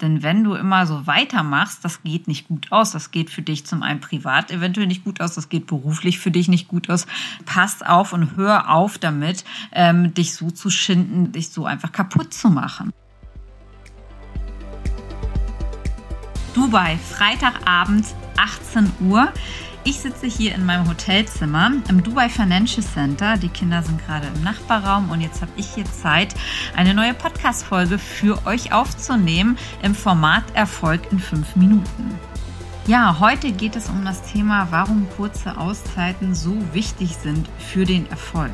Denn wenn du immer so weitermachst, das geht nicht gut aus. Das geht für dich zum einen privat eventuell nicht gut aus, das geht beruflich für dich nicht gut aus. Pass auf und hör auf damit, ähm, dich so zu schinden, dich so einfach kaputt zu machen. Dubai, Freitagabend, 18 Uhr. Ich sitze hier in meinem Hotelzimmer im Dubai Financial Center. Die Kinder sind gerade im Nachbarraum und jetzt habe ich hier Zeit, eine neue Podcast-Folge für euch aufzunehmen im Format Erfolg in fünf Minuten. Ja, heute geht es um das Thema, warum kurze Auszeiten so wichtig sind für den Erfolg.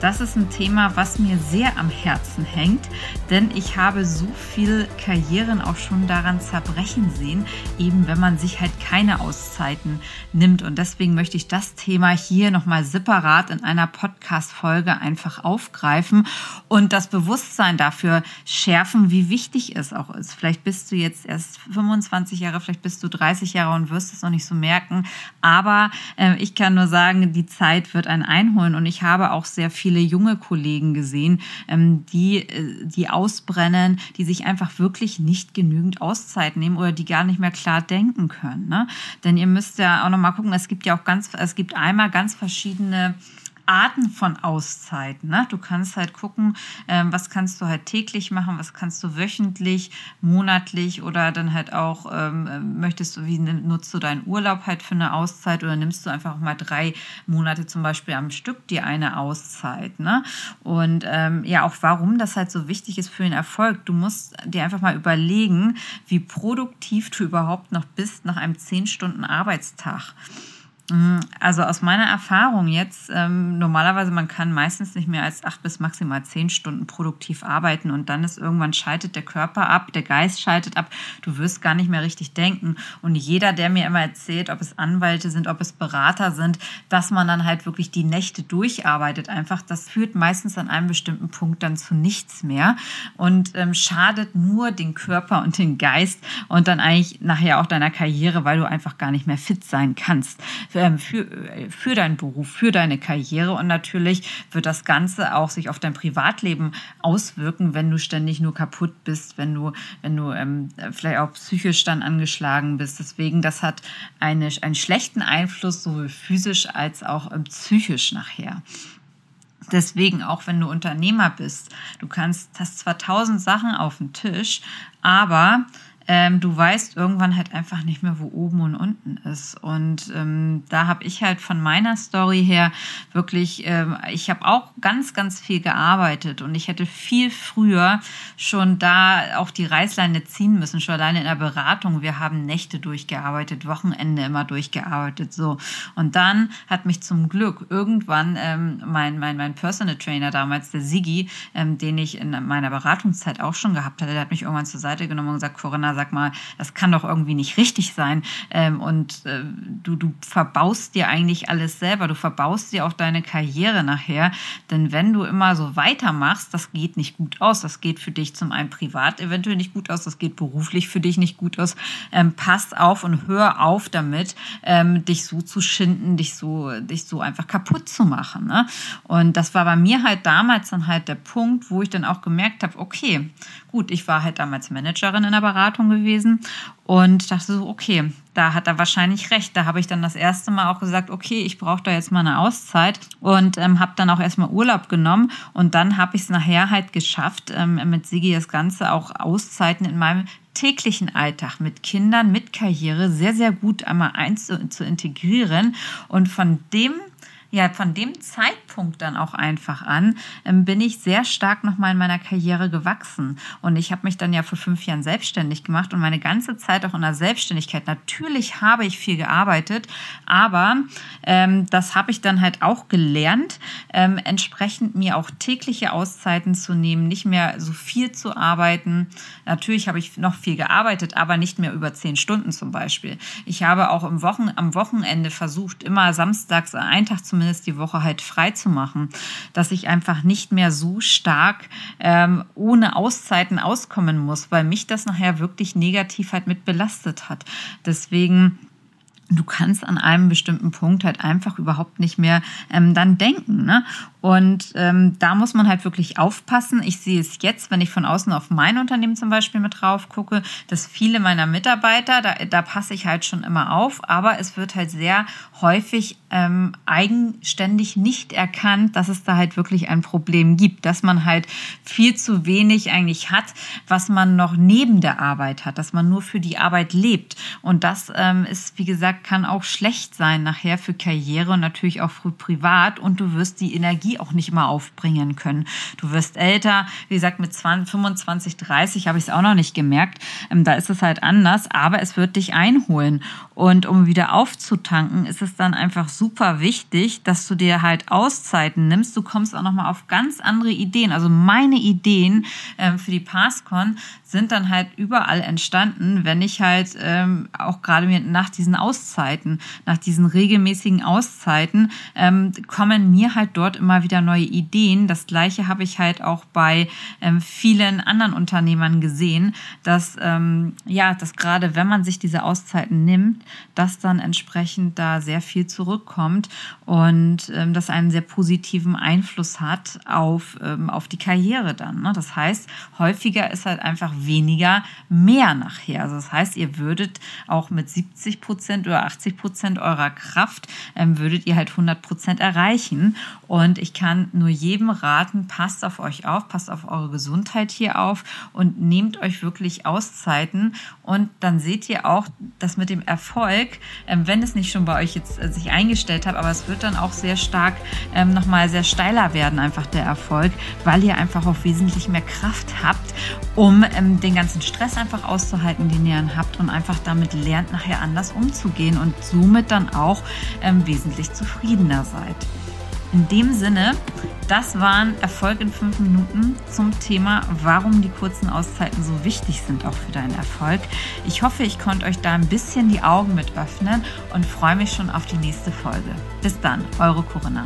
Das ist ein Thema, was mir sehr am Herzen hängt, denn ich habe so viel Karrieren auch schon daran zerbrechen sehen, eben wenn man sich halt keine Auszeiten nimmt. Und deswegen möchte ich das Thema hier nochmal separat in einer Podcast-Folge einfach aufgreifen und das Bewusstsein dafür schärfen, wie wichtig es auch ist. Vielleicht bist du jetzt erst 25 Jahre, vielleicht bist du 30 Jahre und wirst es noch nicht so merken. Aber äh, ich kann nur sagen, die Zeit wird einen einholen und ich habe auch sehr viel viele junge Kollegen gesehen, ähm, die, äh, die ausbrennen, die sich einfach wirklich nicht genügend Auszeit nehmen oder die gar nicht mehr klar denken können. Ne? Denn ihr müsst ja auch noch mal gucken, es gibt ja auch ganz, es gibt einmal ganz verschiedene Arten von Auszeiten. Ne? Du kannst halt gucken, ähm, was kannst du halt täglich machen, was kannst du wöchentlich, monatlich oder dann halt auch, ähm, möchtest du, wie nutzt du deinen Urlaub halt für eine Auszeit oder nimmst du einfach mal drei Monate zum Beispiel am Stück dir eine Auszeit. Ne? Und ähm, ja, auch warum das halt so wichtig ist für den Erfolg. Du musst dir einfach mal überlegen, wie produktiv du überhaupt noch bist nach einem zehn Stunden Arbeitstag. Mhm. Also aus meiner Erfahrung jetzt, ähm, normalerweise man kann meistens nicht mehr als acht bis maximal zehn Stunden produktiv arbeiten und dann ist irgendwann schaltet der Körper ab, der Geist schaltet ab, du wirst gar nicht mehr richtig denken. Und jeder, der mir immer erzählt, ob es Anwälte sind, ob es Berater sind, dass man dann halt wirklich die Nächte durcharbeitet, einfach, das führt meistens an einem bestimmten Punkt dann zu nichts mehr und ähm, schadet nur den Körper und den Geist und dann eigentlich nachher auch deiner Karriere, weil du einfach gar nicht mehr fit sein kannst ähm, für, für deinen Beruf, für deine Karriere. Und natürlich wird das Ganze auch sich auf dein Privatleben auswirken, wenn du ständig nur kaputt bist, wenn du, wenn du ähm, vielleicht auch psychisch dann angeschlagen bist. Deswegen, das hat eine, einen schlechten Einfluss, sowohl physisch als auch ähm, psychisch nachher. Deswegen, auch wenn du Unternehmer bist, du kannst, hast zwar tausend Sachen auf dem Tisch, aber ähm, du weißt irgendwann halt einfach nicht mehr, wo oben und unten ist. Und ähm, da habe ich halt von meiner Story her wirklich, ähm, ich habe auch ganz, ganz viel gearbeitet und ich hätte viel früher schon da auch die Reißleine ziehen müssen, schon alleine in der Beratung. Wir haben Nächte durchgearbeitet, Wochenende immer durchgearbeitet, so. Und dann hat mich zum Glück irgendwann ähm, mein, mein, mein Personal Trainer damals, der Sigi, ähm, den ich in meiner Beratungszeit auch schon gehabt hatte, der hat mich irgendwann zur Seite genommen und gesagt, Corinna, sag mal, das kann doch irgendwie nicht richtig sein. Ähm, und äh, du, du verbaust dir eigentlich alles selber. Du verbaust dir auch deine Karriere nachher. Denn wenn du immer so weitermachst, das geht nicht gut aus. Das geht für dich zum einen privat eventuell nicht gut aus. Das geht beruflich für dich nicht gut aus. Ähm, pass auf und hör auf damit, ähm, dich so zu schinden, dich so, dich so einfach kaputt zu machen. Ne? Und das war bei mir halt damals dann halt der Punkt, wo ich dann auch gemerkt habe, okay, gut, ich war halt damals Managerin in der Beratung gewesen. Und dachte so, okay, da hat er wahrscheinlich recht. Da habe ich dann das erste Mal auch gesagt, okay, ich brauche da jetzt mal eine Auszeit. Und ähm, habe dann auch erstmal Urlaub genommen. Und dann habe ich es nachher halt geschafft, ähm, mit Sigi das Ganze auch Auszeiten in meinem täglichen Alltag mit Kindern, mit Karriere sehr, sehr gut einmal eins zu, zu integrieren. Und von dem ja, von dem Zeitpunkt dann auch einfach an, ähm, bin ich sehr stark nochmal in meiner Karriere gewachsen. Und ich habe mich dann ja vor fünf Jahren selbstständig gemacht und meine ganze Zeit auch in der Selbstständigkeit. Natürlich habe ich viel gearbeitet, aber ähm, das habe ich dann halt auch gelernt, ähm, entsprechend mir auch tägliche Auszeiten zu nehmen, nicht mehr so viel zu arbeiten. Natürlich habe ich noch viel gearbeitet, aber nicht mehr über zehn Stunden zum Beispiel. Ich habe auch im Wochen, am Wochenende versucht, immer samstags einen Tag zu zumindest die Woche halt frei zu machen, dass ich einfach nicht mehr so stark ähm, ohne Auszeiten auskommen muss, weil mich das nachher wirklich negativ halt mit belastet hat. Deswegen du kannst an einem bestimmten Punkt halt einfach überhaupt nicht mehr ähm, dann denken. Ne? Und ähm, da muss man halt wirklich aufpassen. Ich sehe es jetzt, wenn ich von außen auf mein Unternehmen zum Beispiel mit drauf gucke, dass viele meiner Mitarbeiter, da, da passe ich halt schon immer auf, aber es wird halt sehr häufig ähm, eigenständig nicht erkannt, dass es da halt wirklich ein Problem gibt, dass man halt viel zu wenig eigentlich hat, was man noch neben der Arbeit hat, dass man nur für die Arbeit lebt. Und das ähm, ist, wie gesagt, kann auch schlecht sein nachher für Karriere und natürlich auch für privat und du wirst die Energie auch nicht immer aufbringen können. Du wirst älter, wie gesagt, mit 20, 25, 30 habe ich es auch noch nicht gemerkt. Ähm, da ist es halt anders, aber es wird dich einholen. Und um wieder aufzutanken, ist es dann einfach super wichtig, dass du dir halt Auszeiten nimmst. Du kommst auch nochmal auf ganz andere Ideen. Also meine Ideen ähm, für die PassCon sind dann halt überall entstanden, wenn ich halt ähm, auch gerade nach diesen Auszeiten, nach diesen regelmäßigen Auszeiten, ähm, kommen mir halt dort immer wieder neue Ideen. Das gleiche habe ich halt auch bei ähm, vielen anderen Unternehmern gesehen, dass ähm, ja, dass gerade wenn man sich diese Auszeiten nimmt, dass dann entsprechend da sehr viel zurückkommt und ähm, das einen sehr positiven Einfluss hat auf, ähm, auf die Karriere dann. Ne? Das heißt, häufiger ist halt einfach weniger mehr nachher. Also das heißt, ihr würdet auch mit 70 Prozent oder 80 Prozent eurer Kraft ähm, würdet ihr halt 100 Prozent erreichen. Und ich kann nur jedem raten, passt auf euch auf, passt auf eure Gesundheit hier auf und nehmt euch wirklich Auszeiten. Und dann seht ihr auch, dass mit dem Erfolg, ähm, wenn es nicht schon bei euch jetzt äh, sich eingestellt hat, aber es wird dann auch sehr stark ähm, nochmal sehr steiler werden, einfach der Erfolg, weil ihr einfach auch wesentlich mehr Kraft habt, um ähm, den ganzen Stress einfach auszuhalten, den ihr habt und einfach damit lernt, nachher anders umzugehen und somit dann auch ähm, wesentlich zufriedener seid. In dem Sinne, das waren Erfolg in fünf Minuten zum Thema, warum die kurzen Auszeiten so wichtig sind auch für deinen Erfolg. Ich hoffe, ich konnte euch da ein bisschen die Augen mit öffnen und freue mich schon auf die nächste Folge. Bis dann, eure Corinna.